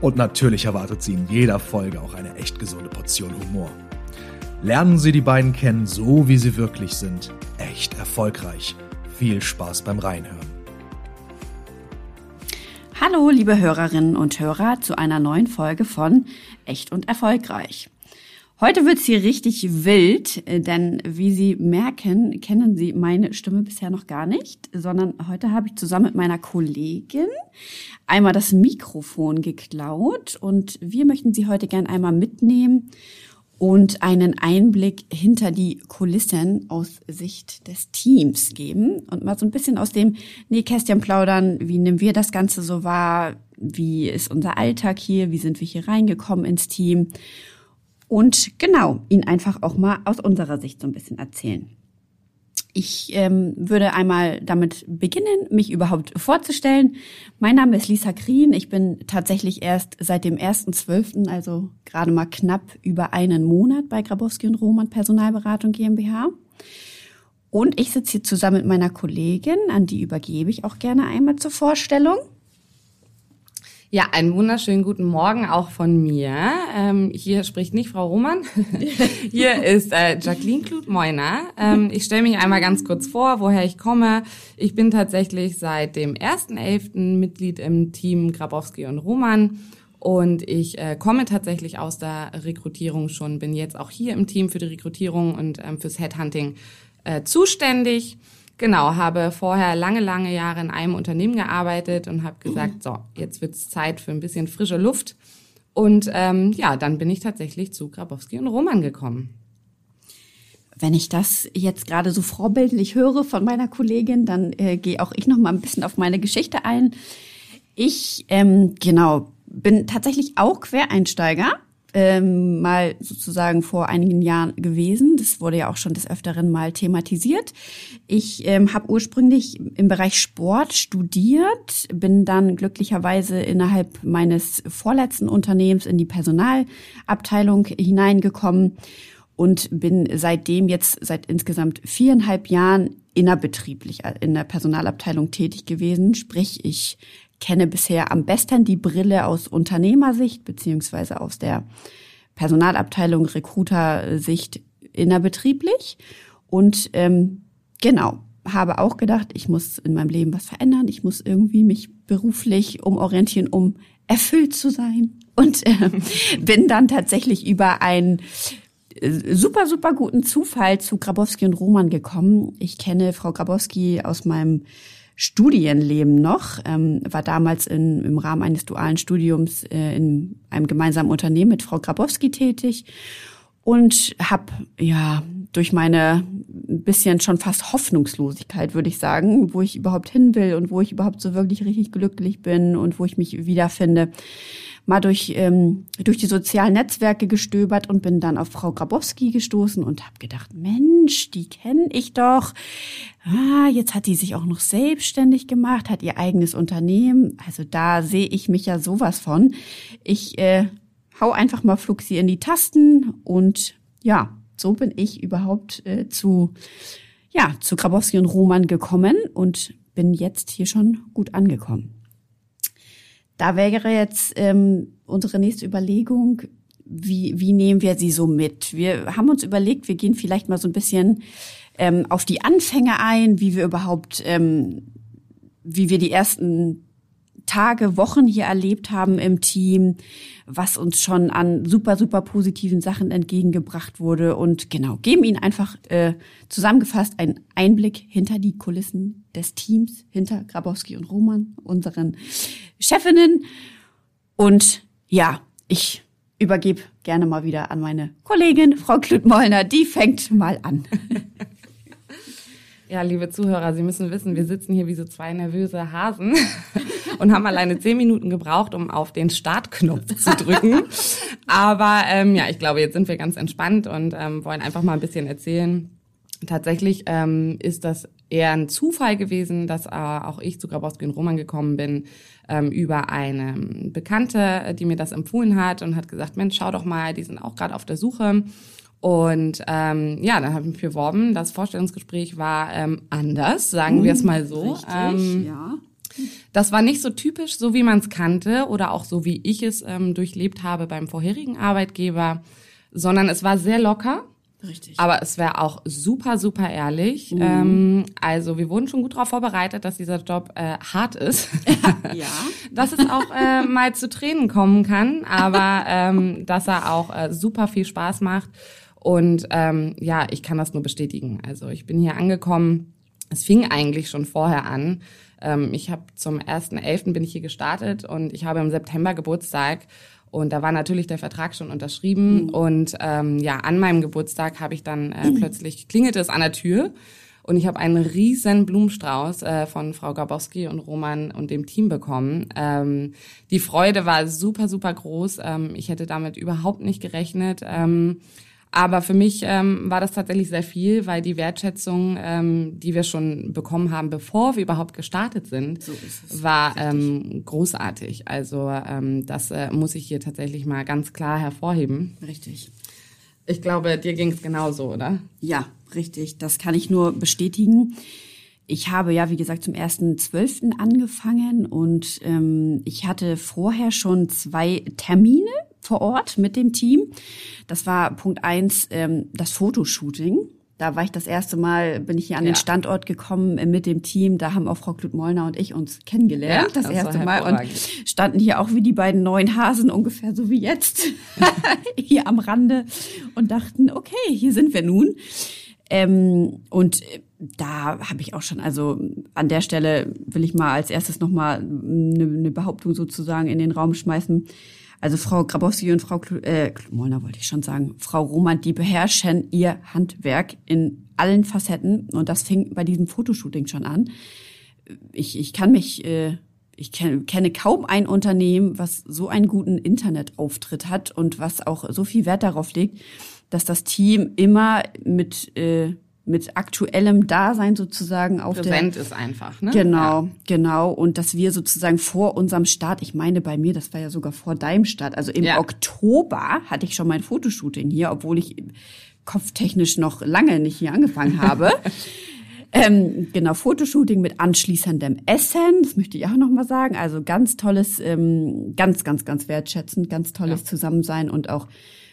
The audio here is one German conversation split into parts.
Und natürlich erwartet Sie in jeder Folge auch eine echt gesunde Portion Humor. Lernen Sie die beiden kennen, so wie sie wirklich sind. Echt erfolgreich. Viel Spaß beim Reinhören. Hallo, liebe Hörerinnen und Hörer, zu einer neuen Folge von Echt und Erfolgreich. Heute wird's hier richtig wild, äh, denn wie Sie merken, kennen Sie meine Stimme bisher noch gar nicht, sondern heute habe ich zusammen mit meiner Kollegin einmal das Mikrofon geklaut und wir möchten Sie heute gern einmal mitnehmen und einen Einblick hinter die Kulissen aus Sicht des Teams geben und mal so ein bisschen aus dem Nähkästchen plaudern. Wie nehmen wir das Ganze so wahr? Wie ist unser Alltag hier? Wie sind wir hier reingekommen ins Team? Und genau, ihn einfach auch mal aus unserer Sicht so ein bisschen erzählen. Ich ähm, würde einmal damit beginnen, mich überhaupt vorzustellen. Mein Name ist Lisa Krien. Ich bin tatsächlich erst seit dem 1.12., also gerade mal knapp über einen Monat bei Grabowski und Roman Personalberatung GmbH. Und ich sitze hier zusammen mit meiner Kollegin, an die übergebe ich auch gerne einmal zur Vorstellung. Ja, einen wunderschönen guten Morgen auch von mir. Ähm, hier spricht nicht Frau Roman. hier ist äh, Jacqueline Kluth-Meuner. Ähm, ich stelle mich einmal ganz kurz vor, woher ich komme. Ich bin tatsächlich seit dem 1.11. Mitglied im Team Grabowski und Roman. Und ich äh, komme tatsächlich aus der Rekrutierung schon, bin jetzt auch hier im Team für die Rekrutierung und ähm, fürs Headhunting äh, zuständig. Genau, habe vorher lange, lange Jahre in einem Unternehmen gearbeitet und habe gesagt, so, jetzt wird's Zeit für ein bisschen frische Luft. Und ähm, ja, dann bin ich tatsächlich zu Grabowski und Roman gekommen. Wenn ich das jetzt gerade so vorbildlich höre von meiner Kollegin, dann äh, gehe auch ich noch mal ein bisschen auf meine Geschichte ein. Ich ähm, genau bin tatsächlich auch Quereinsteiger ähm, mal sozusagen vor einigen Jahren gewesen. Das wurde ja auch schon des Öfteren mal thematisiert. Ich ähm, habe ursprünglich im Bereich Sport studiert, bin dann glücklicherweise innerhalb meines vorletzten Unternehmens in die Personalabteilung hineingekommen und bin seitdem jetzt seit insgesamt viereinhalb Jahren innerbetrieblich in der Personalabteilung tätig gewesen. Sprich, ich kenne bisher am besten die Brille aus Unternehmersicht beziehungsweise aus der Personalabteilung Recruiter-Sicht innerbetrieblich. Und ähm, genau, habe auch gedacht, ich muss in meinem Leben was verändern. Ich muss irgendwie mich beruflich umorientieren, um erfüllt zu sein. Und äh, bin dann tatsächlich über einen äh, super, super guten Zufall zu Grabowski und Roman gekommen. Ich kenne Frau Grabowski aus meinem Studienleben noch, ähm, war damals in, im Rahmen eines dualen Studiums äh, in einem gemeinsamen Unternehmen mit Frau Grabowski tätig und habe ja durch meine bisschen schon fast Hoffnungslosigkeit, würde ich sagen, wo ich überhaupt hin will und wo ich überhaupt so wirklich richtig glücklich bin und wo ich mich wiederfinde, mal durch, ähm, durch die sozialen Netzwerke gestöbert und bin dann auf Frau Grabowski gestoßen und habe gedacht, Mensch, die kenne ich doch. Ah, jetzt hat die sich auch noch selbstständig gemacht, hat ihr eigenes Unternehmen. Also da sehe ich mich ja sowas von. Ich äh, hau einfach mal Fluxi in die Tasten und ja, so bin ich überhaupt äh, zu ja zu Grabowski und Roman gekommen und bin jetzt hier schon gut angekommen. Da wäre jetzt ähm, unsere nächste Überlegung, wie, wie nehmen wir sie so mit? Wir haben uns überlegt, wir gehen vielleicht mal so ein bisschen ähm, auf die Anfänge ein, wie wir überhaupt, ähm, wie wir die ersten Tage, Wochen hier erlebt haben im Team, was uns schon an super, super positiven Sachen entgegengebracht wurde und genau, geben Ihnen einfach äh, zusammengefasst einen Einblick hinter die Kulissen des Teams, hinter Grabowski und Roman, unseren Chefinnen. Und ja, ich übergebe gerne mal wieder an meine Kollegin, Frau Klüttmollner, die fängt mal an. Ja, liebe Zuhörer, Sie müssen wissen, wir sitzen hier wie so zwei nervöse Hasen und haben alleine zehn Minuten gebraucht, um auf den Startknopf zu drücken. Aber ähm, ja, ich glaube, jetzt sind wir ganz entspannt und ähm, wollen einfach mal ein bisschen erzählen. Tatsächlich ähm, ist das eher ein Zufall gewesen, dass äh, auch ich zu Grabowski und Roman gekommen bin ähm, über eine Bekannte, die mir das empfohlen hat und hat gesagt, Mensch, schau doch mal, die sind auch gerade auf der Suche. Und ähm, ja, dann habe ich mich beworben. Das Vorstellungsgespräch war ähm, anders, sagen wir es mal so. Richtig, ähm, ja. Das war nicht so typisch, so wie man es kannte oder auch so wie ich es ähm, durchlebt habe beim vorherigen Arbeitgeber, sondern es war sehr locker. Richtig. Aber es wäre auch super, super ehrlich. Ähm, also wir wurden schon gut darauf vorbereitet, dass dieser Job äh, hart ist. ja. dass es auch äh, mal zu Tränen kommen kann, aber ähm, dass er auch äh, super viel Spaß macht. Und ähm, ja, ich kann das nur bestätigen. Also ich bin hier angekommen. Es fing eigentlich schon vorher an. Ähm, ich habe zum 1.11. bin ich hier gestartet und ich habe im September Geburtstag. Und da war natürlich der Vertrag schon unterschrieben. Und ähm, ja, an meinem Geburtstag habe ich dann äh, plötzlich klingelte es an der Tür. Und ich habe einen riesen Blumenstrauß äh, von Frau Gabowski und Roman und dem Team bekommen. Ähm, die Freude war super, super groß. Ähm, ich hätte damit überhaupt nicht gerechnet. Ähm, aber für mich ähm, war das tatsächlich sehr viel, weil die Wertschätzung, ähm, die wir schon bekommen haben, bevor wir überhaupt gestartet sind, So war ähm, großartig. Also ähm, das äh, muss ich hier tatsächlich mal ganz klar hervorheben. Richtig. Ich glaube, dir ging es genauso, oder? Ja, richtig. Das kann ich nur bestätigen. Ich habe ja, wie gesagt, zum 1.12. angefangen und ähm, ich hatte vorher schon zwei Termine vor Ort mit dem Team. Das war Punkt eins, ähm, das Fotoshooting. Da war ich das erste Mal, bin ich hier an den Ja. Standort gekommen äh, mit dem Team. Da haben auch Frau Klüt-Mollner und ich uns kennengelernt, Ja, das, das erste Mal. Und standen hier auch wie die beiden neuen Hasen, ungefähr so wie jetzt, hier am Rande und dachten, okay, hier sind wir nun. Ähm, und äh, da habe ich auch schon, also an der Stelle will ich mal als erstes nochmal eine, eine Behauptung sozusagen in den Raum schmeißen. Also Frau Grabowski und Frau Klu äh, Molner wollte ich schon sagen, Frau Roman, die beherrschen ihr Handwerk in allen Facetten und das fing bei diesem Fotoshooting schon an. Ich, ich kann mich, äh, ich kenn, kenne kaum ein Unternehmen, was so einen guten Internetauftritt hat und was auch so viel Wert darauf legt, dass das Team immer mit äh, mit aktuellem Dasein sozusagen auf der Präsent ist einfach, ne? Genau, genau. Und dass wir sozusagen vor unserem Start, ich meine bei mir, das war ja sogar vor deinem Start, also im Ja. Oktober hatte ich schon mein Fotoshooting hier, obwohl ich kopftechnisch noch lange nicht hier angefangen habe. ähm, genau, Fotoshooting mit anschließendem Essen, das möchte ich auch noch mal sagen. Also ganz tolles, ähm, ganz, ganz, ganz wertschätzend, ganz tolles Ja. Zusammensein und auch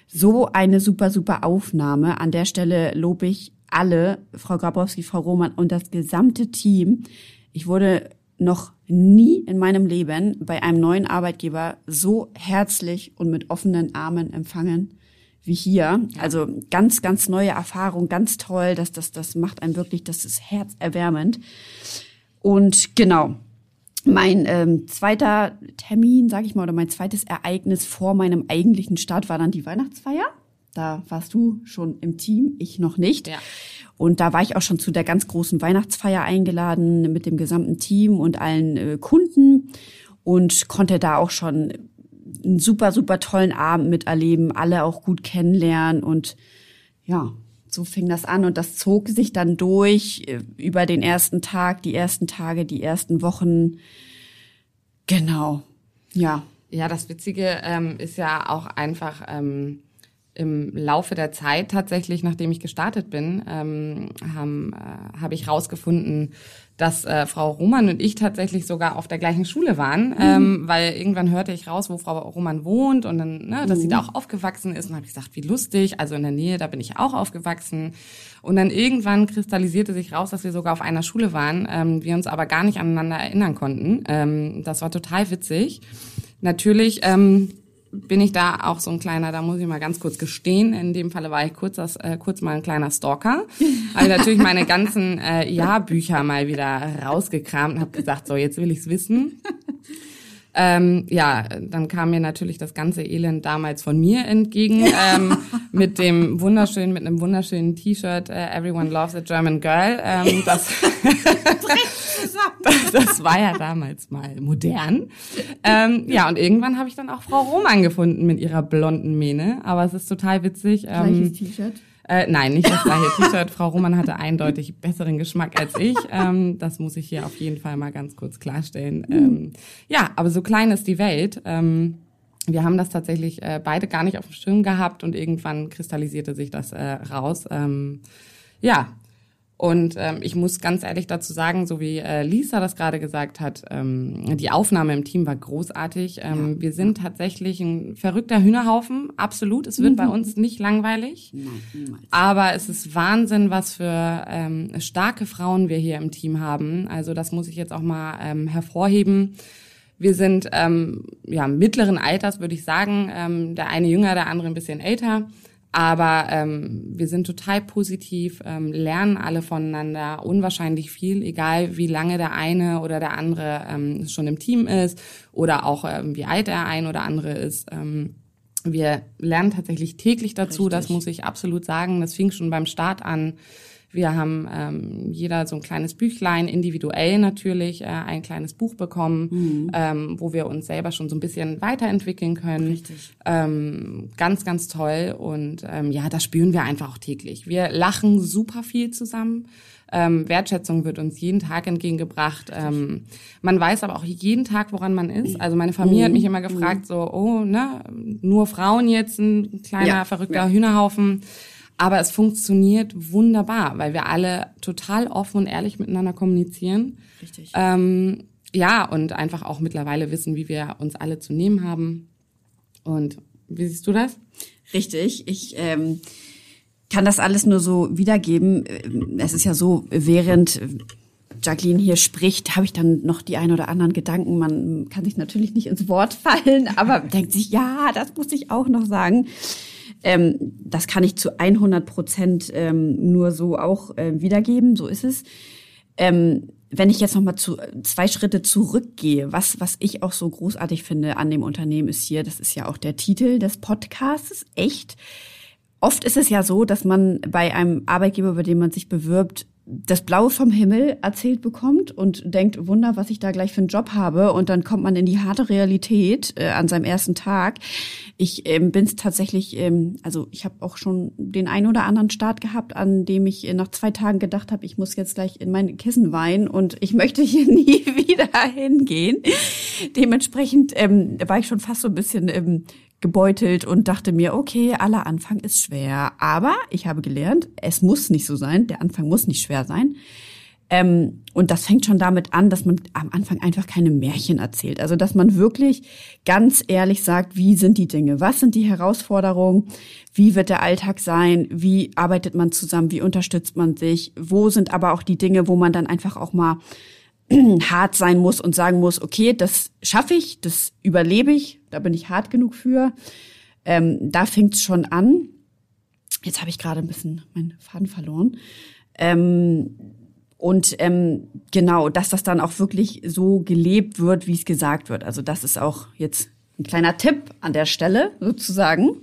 so eine super, super Aufnahme. An der Stelle lobe ich alle, Frau Grabowski, Frau Roman und das gesamte Team. Ich wurde noch nie in meinem Leben bei einem neuen Arbeitgeber so herzlich und mit offenen Armen empfangen wie hier. Also ganz, ganz neue Erfahrung, ganz toll. Das, das, das macht einem wirklich, das ist herzerwärmend. Und genau, mein ähm, zweiter Termin, sag ich mal, oder mein zweites Ereignis vor meinem eigentlichen Start war dann die Weihnachtsfeier. Da warst du schon im Team, ich noch nicht. Ja. Und da war ich auch schon zu der ganz großen Weihnachtsfeier eingeladen mit dem gesamten Team und allen äh, Kunden und konnte da auch schon einen super, super tollen Abend miterleben, alle auch gut kennenlernen und ja, so fing das an und das zog sich dann durch äh, über den ersten Tag, die ersten Tage, die ersten Wochen. Genau. Ja. Ja, das Witzige ähm, ist ja auch einfach ähm, im Laufe der Zeit tatsächlich, nachdem ich gestartet bin, ähm, haben, äh, habe ich rausgefunden, dass äh, Frau Roman und ich tatsächlich sogar auf der gleichen Schule waren, ähm, weil irgendwann hörte ich raus, wo Frau Roman wohnt und dann, ne, dass sie da auch aufgewachsen ist. Und habe ich gesagt, wie lustig, also in der Nähe, da bin ich auch aufgewachsen. Und dann irgendwann kristallisierte sich raus, dass wir sogar auf einer Schule waren, ähm, wir uns aber gar nicht aneinander erinnern konnten. Ähm, das war total witzig. Natürlich ähm, bin ich da auch so ein kleiner, da muss ich mal ganz kurz gestehen, in dem Falle war ich kurz, das, äh, kurz mal ein kleiner Stalker. Habe natürlich meine ganzen äh, Jahrbücher mal wieder rausgekramt und habe gesagt, so jetzt will ich's wissen. Ähm, ja, dann kam mir natürlich das ganze Elend damals von mir entgegen ähm, mit dem wunderschönen, mit einem wunderschönen T-Shirt äh, Everyone loves a German girl. Ähm, das, das, das war ja damals mal modern. Ähm, ja, und irgendwann habe ich dann auch Frau Roman gefunden mit ihrer blonden Mähne. Aber es ist total witzig. Ähm, Gleiches T-Shirt. Äh, nein, nicht das gleiche T-Shirt. Frau Roman hatte eindeutig besseren Geschmack als ich. Ähm, das muss ich hier auf jeden Fall mal ganz kurz klarstellen. Ähm, ja, aber so klein ist die Welt. Ähm, wir haben das tatsächlich äh, beide gar nicht auf dem Schirm gehabt und irgendwann kristallisierte sich das äh, raus. Ähm, ja, und ähm, ich muss ganz ehrlich dazu sagen, so wie äh, Lisa das gerade gesagt hat, ähm, die Aufnahme im Team war großartig. Ähm, ja. Wir sind tatsächlich ein verrückter Hühnerhaufen, absolut. Es wird mhm. bei uns nicht langweilig. Nein, aber es ist Wahnsinn, was für ähm, starke Frauen wir hier im Team haben. Also das muss ich jetzt auch mal ähm, hervorheben. Wir sind ähm, ja mittleren Alters, würde ich sagen. Ähm, der eine jünger, der andere ein bisschen älter. Aber ähm, wir sind total positiv, ähm, lernen alle voneinander unwahrscheinlich viel, egal wie lange der eine oder der andere ähm, schon im Team ist oder auch ähm, wie alt der ein oder andere ist. Ähm, wir lernen tatsächlich täglich dazu, Richtig. das muss ich absolut sagen. Das fing schon beim Start an. Wir haben ähm, jeder so ein kleines Büchlein, individuell natürlich, äh, ein kleines Buch bekommen, mhm. ähm, wo wir uns selber schon so ein bisschen weiterentwickeln können. Richtig. Ähm, ganz, ganz toll. Und ähm, ja, das spüren wir einfach auch täglich. Wir lachen super viel zusammen. Ähm, Wertschätzung wird uns jeden Tag entgegengebracht. Ähm, man weiß aber auch jeden Tag, woran man ist. Also meine Familie hat mich immer gefragt, so, oh, ne, nur Frauen jetzt, ein kleiner ja, verrückter ja. Hühnerhaufen. Aber es funktioniert wunderbar, weil wir alle total offen und ehrlich miteinander kommunizieren. Richtig. Ähm, ja, und einfach auch mittlerweile wissen, wie wir uns alle zu nehmen haben. Und wie siehst du das? Richtig. Ich ähm, kann das alles nur so wiedergeben. Es ist ja so, während Jacqueline hier spricht, habe ich dann noch die ein oder anderen Gedanken. Man kann sich natürlich nicht ins Wort fallen, aber denkt sich, ja, das muss ich auch noch sagen. Ähm, das kann ich zu 100 Prozent ähm, nur so auch äh, wiedergeben. So ist es. Ähm, wenn ich jetzt noch mal zu, zwei Schritte zurückgehe, was, was ich auch so großartig finde an dem Unternehmen ist hier, das ist ja auch der Titel des Podcasts, echt. Oft ist es ja so, dass man bei einem Arbeitgeber, bei dem man sich bewirbt, das Blaue vom Himmel erzählt bekommt und denkt, Wunder, was ich da gleich für einen Job habe. Und dann kommt man in die harte Realität äh, an seinem ersten Tag. Ich ähm, bin es tatsächlich, ähm, also ich habe auch schon den einen oder anderen Start gehabt, an dem ich äh, nach zwei Tagen gedacht habe, ich muss jetzt gleich in mein Kissen weinen und ich möchte hier nie wieder hingehen. Dementsprechend ähm, war ich schon fast so ein bisschen ähm, gebeutelt und dachte mir, okay, aller Anfang ist schwer. Aber ich habe gelernt, es muss nicht so sein. Der Anfang muss nicht schwer sein. Ähm, und das fängt schon damit an, dass man am Anfang einfach keine Märchen erzählt. Also, dass man wirklich ganz ehrlich sagt, wie sind die Dinge? Was sind die Herausforderungen? Wie wird der Alltag sein? Wie arbeitet man zusammen? Wie unterstützt man sich? Wo sind aber auch die Dinge, wo man dann einfach auch mal hart sein muss und sagen muss, okay, das schaffe ich, das überlebe ich, da bin ich hart genug für. Ähm, da fängt es schon an. Jetzt habe ich gerade ein bisschen meinen Faden verloren. Ähm, und ähm, genau, dass das dann auch wirklich so gelebt wird, wie es gesagt wird. Also das ist auch jetzt ein kleiner Tipp an der Stelle sozusagen.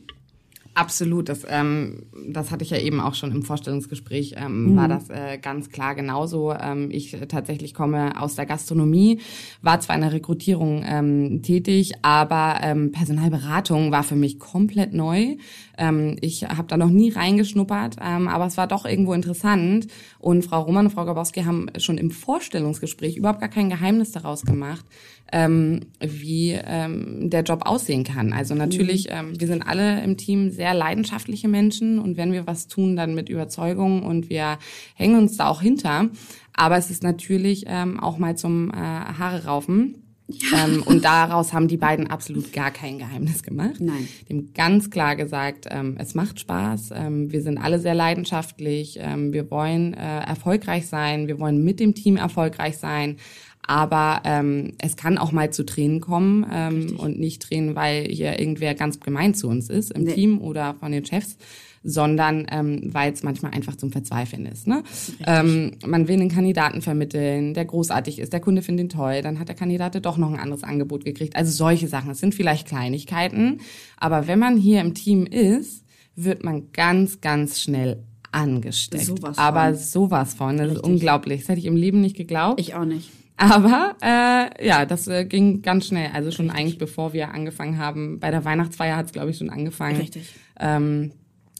Absolut, das, ähm, das hatte ich ja eben auch schon im Vorstellungsgespräch, ähm, mhm. war das äh, ganz klar genauso. Ähm, ich äh, tatsächlich komme aus der Gastronomie, war zwar in der Rekrutierung ähm, tätig, aber ähm, Personalberatung war für mich komplett neu. Ähm, ich habe da noch nie reingeschnuppert, ähm, aber es war doch irgendwo interessant. Und Frau Roman und Frau Gabowski haben schon im Vorstellungsgespräch überhaupt gar kein Geheimnis daraus gemacht, ähm, wie ähm, der Job aussehen kann. Also natürlich, mhm. ähm, wir sind alle im Team sehr leidenschaftliche Menschen und wenn wir was tun, dann mit Überzeugung und wir hängen uns da auch hinter. Aber es ist natürlich ähm, auch mal zum äh, Haare raufen. Ja. Ähm, und daraus haben die beiden absolut gar kein Geheimnis gemacht. Nein. Haben ganz klar gesagt, ähm, es macht Spaß, ähm, wir sind alle sehr leidenschaftlich, ähm, wir wollen äh, erfolgreich sein, wir wollen mit dem Team erfolgreich sein. Aber ähm, es kann auch mal zu Tränen kommen ähm, und nicht Tränen, weil hier irgendwer ganz gemein zu uns ist im nee. Team oder von den Chefs, sondern ähm, weil es manchmal einfach zum Verzweifeln ist. Ne? Ähm, man will einen Kandidaten vermitteln, der großartig ist, der Kunde findet ihn toll, dann hat der Kandidat doch noch ein anderes Angebot gekriegt. Also solche Sachen. Es sind vielleicht Kleinigkeiten, aber wenn man hier im Team ist, wird man ganz, ganz schnell angesteckt. Sowas aber von. sowas von. Das ist Richtig. unglaublich. Das hätte ich im Leben nicht geglaubt. Ich auch nicht. Aber äh, ja, das äh, ging ganz schnell. Also schon eigentlich bevor wir angefangen haben. Bei der Weihnachtsfeier hat es, glaube ich, schon angefangen. Richtig. Ähm,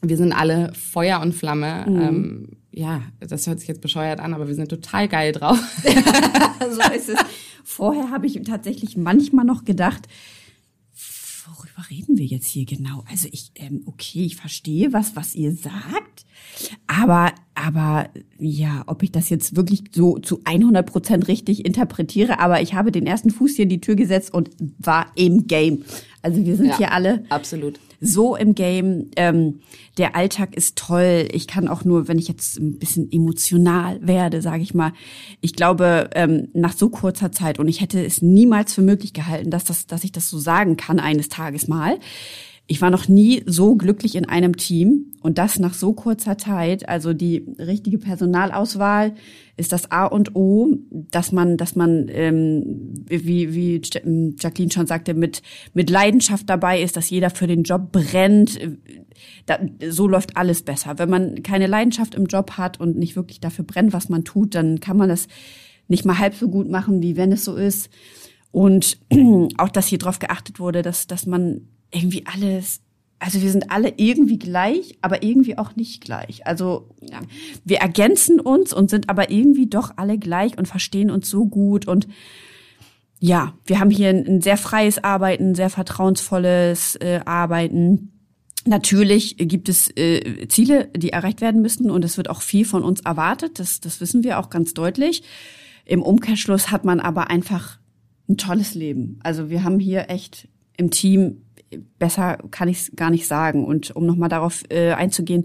wir sind alle Feuer und Flamme. Mhm. Ähm, ja, das hört sich jetzt bescheuert an, aber wir sind total geil drauf. so ist es. Vorher habe ich tatsächlich manchmal noch gedacht, worüber reden wir jetzt hier genau? Also ich, ähm, okay, ich verstehe was, was ihr sagt, aber, aber ja, ob ich das jetzt wirklich so zu 100 Prozent richtig interpretiere, aber ich habe den ersten Fuß hier in die Tür gesetzt und war im Game. Also wir sind Ja, hier alle absolut. So im Game. Ähm, der Alltag ist toll. Ich kann auch nur, wenn ich jetzt ein bisschen emotional werde, sage ich mal, ich glaube, ähm, nach so kurzer Zeit, und ich hätte es niemals für möglich gehalten, dass, das, dass ich das so sagen kann eines Tages mal. Ich war noch nie so glücklich in einem Team und das nach so kurzer Zeit. Also die richtige Personalauswahl ist das A und O, dass man, dass man, ähm, wie, wie Jacqueline schon sagte, mit, mit Leidenschaft dabei ist, dass jeder für den Job brennt. Da, so läuft alles besser. Wenn man keine Leidenschaft im Job hat und nicht wirklich dafür brennt, was man tut, dann kann man das nicht mal halb so gut machen, wie wenn es so ist. Und auch, dass hier drauf geachtet wurde, dass, dass man irgendwie alles, also wir sind alle irgendwie gleich, aber irgendwie auch nicht gleich. Also ja, wir ergänzen uns und sind aber irgendwie doch alle gleich und verstehen uns so gut und ja, wir haben hier ein, ein sehr freies Arbeiten, sehr vertrauensvolles äh, Arbeiten. Natürlich gibt es äh, Ziele, die erreicht werden müssen und es wird auch viel von uns erwartet. Das, das wissen wir auch ganz deutlich. Im Umkehrschluss hat man aber einfach ein tolles Leben. Also wir haben hier echt im Team besser kann ich es gar nicht sagen. Und um nochmal darauf äh, einzugehen,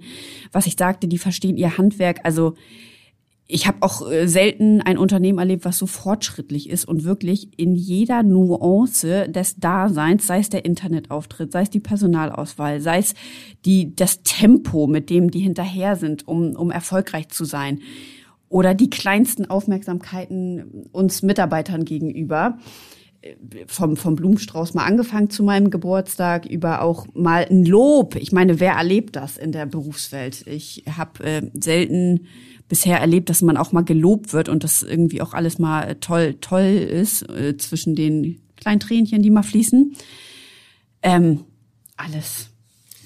was ich sagte, die verstehen ihr Handwerk. Also ich habe auch äh, selten ein Unternehmen erlebt, was so fortschrittlich ist und wirklich in jeder Nuance des Daseins, sei es der Internetauftritt, sei es die Personalauswahl, sei es die, das Tempo, mit dem die hinterher sind, um, um erfolgreich zu sein, oder die kleinsten Aufmerksamkeiten uns Mitarbeitern gegenüber vom, vom Blumenstrauß mal angefangen zu meinem Geburtstag, über auch mal ein Lob. Ich meine, wer erlebt das in der Berufswelt? Ich habe äh, selten bisher erlebt, dass man auch mal gelobt wird und das irgendwie auch alles mal toll, toll ist, äh, zwischen den kleinen Tränchen, die mal fließen. Ähm, alles.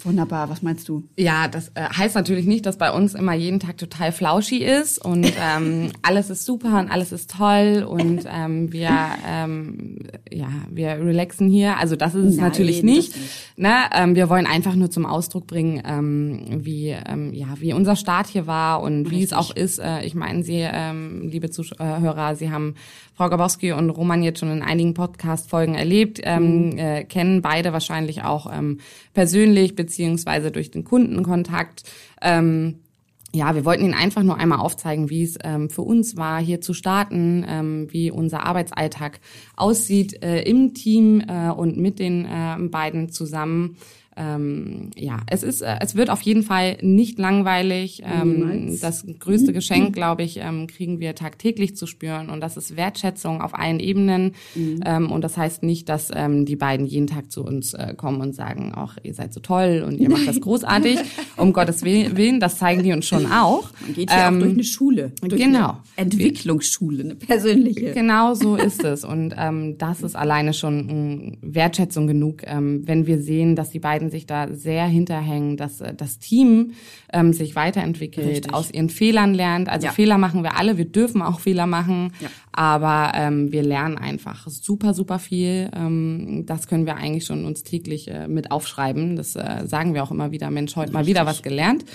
Wunderbar, was meinst du? Ja, das äh, heißt natürlich nicht, dass bei uns immer jeden Tag total flauschi ist und ähm, alles ist super und alles ist toll und ähm, wir ähm, ja wir relaxen hier. Also das ist es Nein, natürlich nicht. nicht. Ne? Ähm, wir wollen einfach nur zum Ausdruck bringen, ähm, wie ähm, ja wie unser Start hier war und wie es Richtig. auch ist. Äh, ich meine, Sie, ähm, liebe Zuhörer, Sie haben Frau Gabowski und Roman jetzt schon in einigen Podcast-Folgen erlebt, ähm, äh, kennen beide wahrscheinlich auch ähm, persönlich beziehungsweise durch den Kundenkontakt. Ähm, ja, wir wollten Ihnen einfach nur einmal aufzeigen, wie es ähm, für uns war, hier zu starten, ähm, wie unser Arbeitsalltag aussieht äh, im Team äh, und mit den äh, beiden zusammen. Ähm, ja, es ist, äh, es wird auf jeden Fall nicht langweilig. Ähm, das größte Geschenk, glaube ich, ähm, kriegen wir tagtäglich zu spüren und das ist Wertschätzung auf allen Ebenen. Ähm, und das heißt nicht, dass ähm, die beiden jeden Tag zu uns äh, kommen und sagen, auch ihr seid so toll und ihr macht das großartig. Um Gottes Willen, das zeigen die uns schon auch. Man geht hier Ähm, auch durch eine Schule. Durch genau. Eine Entwicklungsschule, eine persönliche. Genau so ist es. Und ähm, das ist alleine schon ähm, Wertschätzung genug, ähm, wenn wir sehen, dass die beiden sich da sehr hinterhängen, dass äh, das Team ähm, sich weiterentwickelt, Richtig. aus ihren Fehlern lernt. Also Ja. Fehler machen wir alle, wir dürfen auch Fehler machen, Ja. aber ähm, wir lernen einfach super, super viel. Ähm, das können wir eigentlich schon uns täglich äh, mit aufschreiben. Das äh, sagen wir auch immer wieder, Mensch, heute mal wieder was gelernt.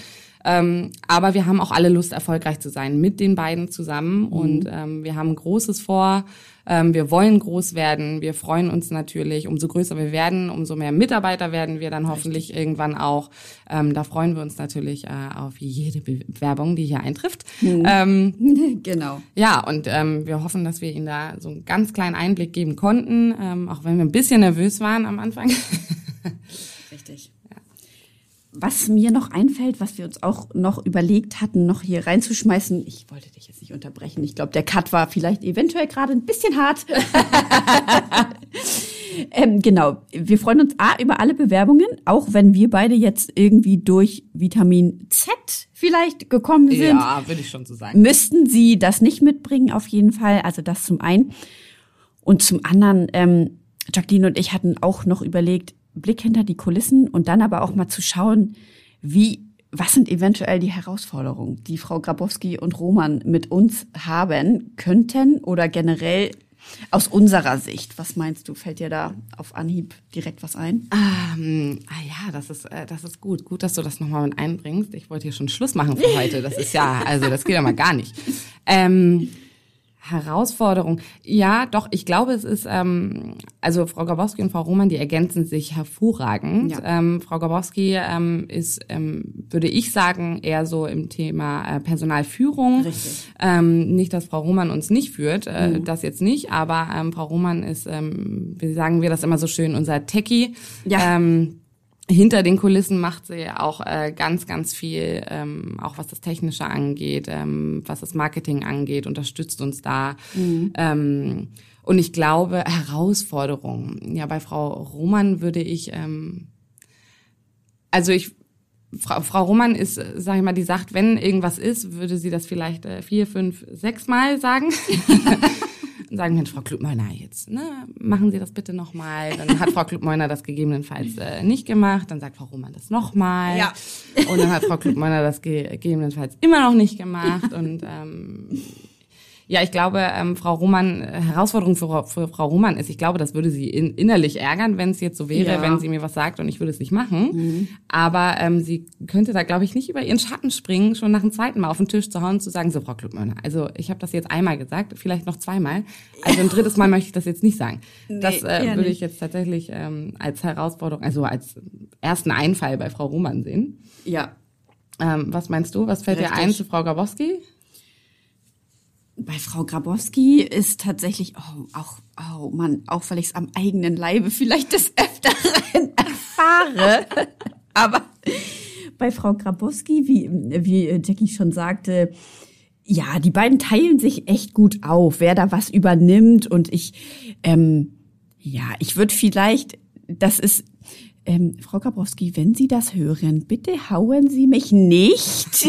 Ähm, aber wir haben auch alle Lust, erfolgreich zu sein mit den beiden zusammen. Mhm. Und ähm, wir haben Großes vor. Ähm, wir wollen groß werden. Wir freuen uns natürlich. Umso größer wir werden, umso mehr Mitarbeiter werden wir dann hoffentlich irgendwann auch. Ähm, da freuen wir uns natürlich äh, auf jede Bewerbung, die hier eintrifft. Mhm. Ähm, genau. ja, und ähm, wir hoffen, dass wir Ihnen da so einen ganz kleinen Einblick geben konnten, ähm, auch wenn wir ein bisschen nervös waren am Anfang. Richtig. Was mir noch einfällt, was wir uns auch noch überlegt hatten, noch hier reinzuschmeißen, ich wollte dich jetzt nicht unterbrechen. Ich glaube, der Cut war vielleicht eventuell gerade ein bisschen hart. ähm, genau, wir freuen uns A über alle Bewerbungen, auch wenn wir beide jetzt irgendwie durch Vitamin Z vielleicht gekommen sind. Ja, würde ich schon so sagen. Müssten sie das nicht mitbringen, auf jeden Fall. Also das zum einen. Und zum anderen, ähm, Jacqueline und ich hatten auch noch überlegt, Blick hinter die Kulissen und dann aber auch mal zu schauen, wie, was sind eventuell die Herausforderungen, die Frau Grabowski und Roman mit uns haben könnten oder generell aus unserer Sicht. Was meinst du? Fällt dir da auf Anhieb direkt was ein? Ähm, ah ja, das ist, äh, das ist gut. Gut, dass du das nochmal mit einbringst. Ich wollte hier schon Schluss machen für heute. Das ist ja, also das geht ja mal gar nicht. Ähm, Herausforderung. Ja, doch, ich glaube, es ist, ähm, also Frau Gabowski und Frau Roman, die ergänzen sich hervorragend. Ja. Ähm, Frau Gabowski ähm, ist, ähm, würde ich sagen, eher so im Thema äh, Personalführung. Richtig. Ähm, nicht, dass Frau Roman uns nicht führt, äh, mhm. das jetzt nicht, aber ähm, Frau Roman ist, ähm, wie sagen wir das immer so schön, unser Techie. Ja. Ähm, hinter den Kulissen macht sie auch äh, ganz, ganz viel, ähm, auch was das Technische angeht, ähm, was das Marketing angeht, unterstützt uns da. Mhm. Ähm, und ich glaube, Herausforderungen. Ja, bei Frau Roman würde ich, ähm, also ich, Frau, Frau Roman ist, sag ich mal, die sagt, wenn irgendwas ist, würde sie das vielleicht äh, vier, fünf, sechs Mal sagen. sagen, Mensch, Frau Klubmeuner, jetzt ne, machen Sie das bitte nochmal. Dann hat Frau Klubmeuner das gegebenenfalls äh, nicht gemacht. Dann sagt Frau Roman das nochmal. Ja. Und dann hat Frau Klubmeuner das gegebenenfalls immer noch nicht gemacht. Und ähm, ja, ich glaube, ähm, Frau Roman, äh, Herausforderung für, für Frau Roman ist, ich glaube, das würde sie in, innerlich ärgern, wenn es jetzt so wäre, ja. wenn sie mir was sagt und ich würde es nicht machen. Mhm. Aber ähm, sie könnte da, glaube ich, nicht über ihren Schatten springen, schon nach dem zweiten Mal auf den Tisch zu hauen, zu sagen, so, Frau Klubmörner, also ich habe das jetzt einmal gesagt, vielleicht noch zweimal. Also ein drittes Mal möchte ich das jetzt nicht sagen. Nee, das äh, würde ich jetzt tatsächlich ähm, als Herausforderung, also als ersten Einfall bei Frau Roman sehen. Ja. Ähm, was meinst du? Was fällt Richtig. dir ein zu Frau Gabowski? Bei Frau Grabowski ist tatsächlich, oh, auch, oh Mann, auch weil ich es am eigenen Leibe vielleicht des Öfteren erfahre. Aber bei Frau Grabowski, wie, wie Jackie schon sagte, ja, die beiden teilen sich echt gut auf, wer da was übernimmt. Und ich, ähm, ja, ich würde vielleicht, das ist ähm, Frau Kabrowski, wenn Sie das hören, bitte hauen Sie mich nicht.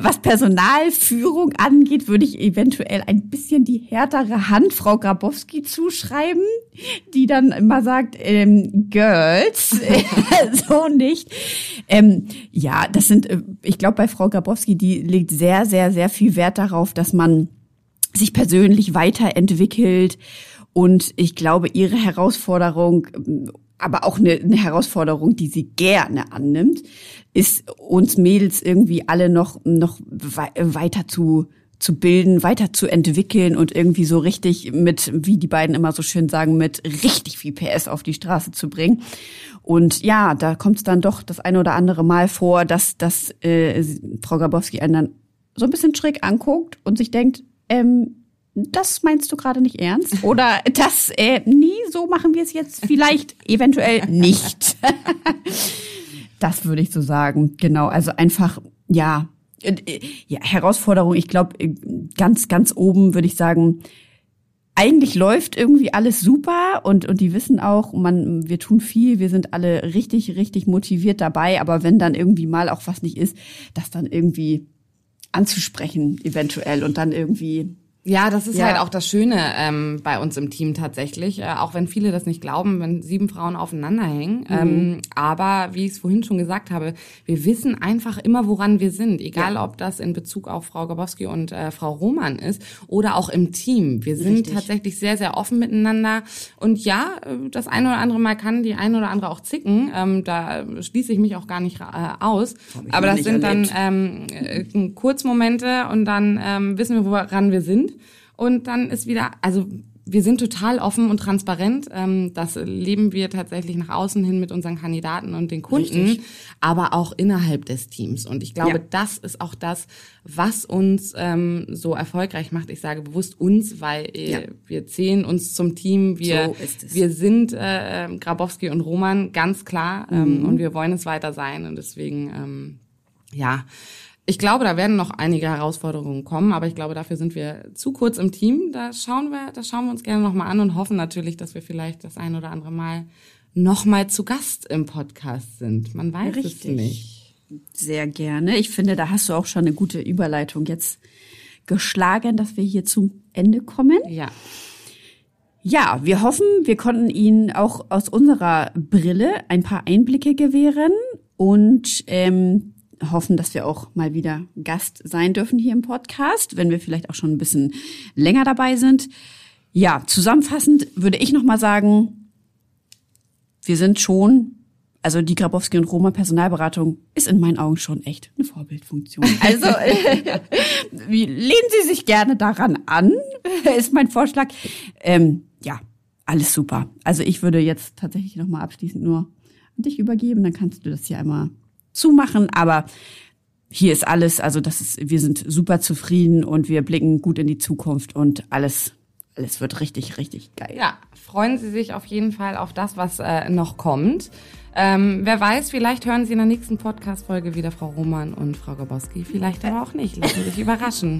Was Personalführung angeht, würde ich eventuell ein bisschen die härtere Hand Frau Grabowski zuschreiben, die dann immer sagt, ähm, Girls, so nicht. Ähm, ja, das sind, äh, ich glaube, bei Frau Grabowski, die legt sehr, sehr, sehr viel Wert darauf, dass man sich persönlich weiterentwickelt und ich glaube, ihre Herausforderung, aber auch eine, eine Herausforderung, die sie gerne annimmt, ist uns Mädels irgendwie alle noch, noch weiter zu, zu bilden, weiter zu entwickeln und irgendwie so richtig mit, wie die beiden immer so schön sagen, mit richtig viel PS auf die Straße zu bringen. Und ja, da kommt es dann doch das eine oder andere Mal vor, dass, dass äh, Frau Grabowski einen dann so ein bisschen schräg anguckt und sich denkt, ähm, das meinst du gerade nicht ernst? Oder das, äh, nee, so machen wir es jetzt vielleicht eventuell nicht. das würde ich so sagen. Genau, also einfach, ja, äh, ja Herausforderung, ich glaube, äh, ganz, ganz oben würde ich sagen, eigentlich läuft irgendwie alles super und, und die wissen auch, man, wir tun viel, wir sind alle richtig, richtig motiviert dabei, aber wenn dann irgendwie mal auch was nicht ist, das dann irgendwie anzusprechen eventuell und dann irgendwie ja, das ist ja. halt auch das Schöne ähm, bei uns im Team tatsächlich, äh, auch wenn viele das nicht glauben, wenn sieben Frauen aufeinander hängen. Mhm. Ähm, aber wie ich es vorhin schon gesagt habe, wir wissen einfach immer, woran wir sind, egal ja. ob das in Bezug auf Frau Gabowski und äh, Frau Roman ist oder auch im Team. Wir sind Richtig. tatsächlich sehr, sehr offen miteinander. Und ja, äh, das eine oder andere Mal kann die eine oder andere auch zicken. Ähm, da schließe ich mich auch gar nicht äh, aus. Aber das sind erlebt. dann ähm, äh, Kurzmomente und dann ähm, wissen wir, woran wir sind. Und dann ist wieder, also wir sind total offen und transparent. Ähm, das leben wir tatsächlich nach außen hin mit unseren Kandidaten und den Kunden, Richtig. aber auch innerhalb des Teams. Und ich glaube, ja. das ist auch das, was uns ähm, so erfolgreich macht. Ich sage bewusst uns, weil äh, ja. wir zählen uns zum Team. Wir, so wir sind äh, Grabowski und Roman, ganz klar. Ähm, mhm. Und wir wollen es weiter sein. Und deswegen, ähm, ja, ich glaube, da werden noch einige Herausforderungen kommen, aber ich glaube, dafür sind wir zu kurz im Team. Da schauen wir, das schauen wir uns gerne nochmal an und hoffen natürlich, dass wir vielleicht das ein oder andere Mal nochmal zu Gast im Podcast sind. Man weiß Richtig. es nicht. Sehr gerne. Ich finde, da hast du auch schon eine gute Überleitung jetzt geschlagen, dass wir hier zum Ende kommen. Ja. Ja, wir hoffen, wir konnten Ihnen auch aus unserer Brille ein paar Einblicke gewähren und ähm, hoffen, dass wir auch mal wieder Gast sein dürfen hier im Podcast, wenn wir vielleicht auch schon ein bisschen länger dabei sind. Ja, zusammenfassend würde ich noch mal sagen, wir sind schon, also die Grabowski und Roma Personalberatung ist in meinen Augen schon echt eine Vorbildfunktion. Also äh, lehnen Sie sich gerne daran an, ist mein Vorschlag. Ähm, ja, alles super. Also ich würde jetzt tatsächlich noch mal abschließend nur an dich übergeben, dann kannst du das hier einmal zumachen, aber hier ist alles, also das ist, wir sind super zufrieden und wir blicken gut in die Zukunft und alles, alles wird richtig, richtig geil. Ja, freuen Sie sich auf jeden Fall auf das, was äh, noch kommt. Ähm, wer weiß, vielleicht hören Sie in der nächsten Podcast-Folge wieder Frau Roman und Frau Gabowski. Vielleicht aber auch nicht. Lassen Sie sich überraschen.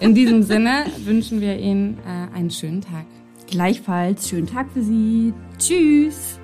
In diesem Sinne wünschen wir Ihnen äh, einen schönen Tag. Gleichfalls schönen Tag für Sie. Tschüss.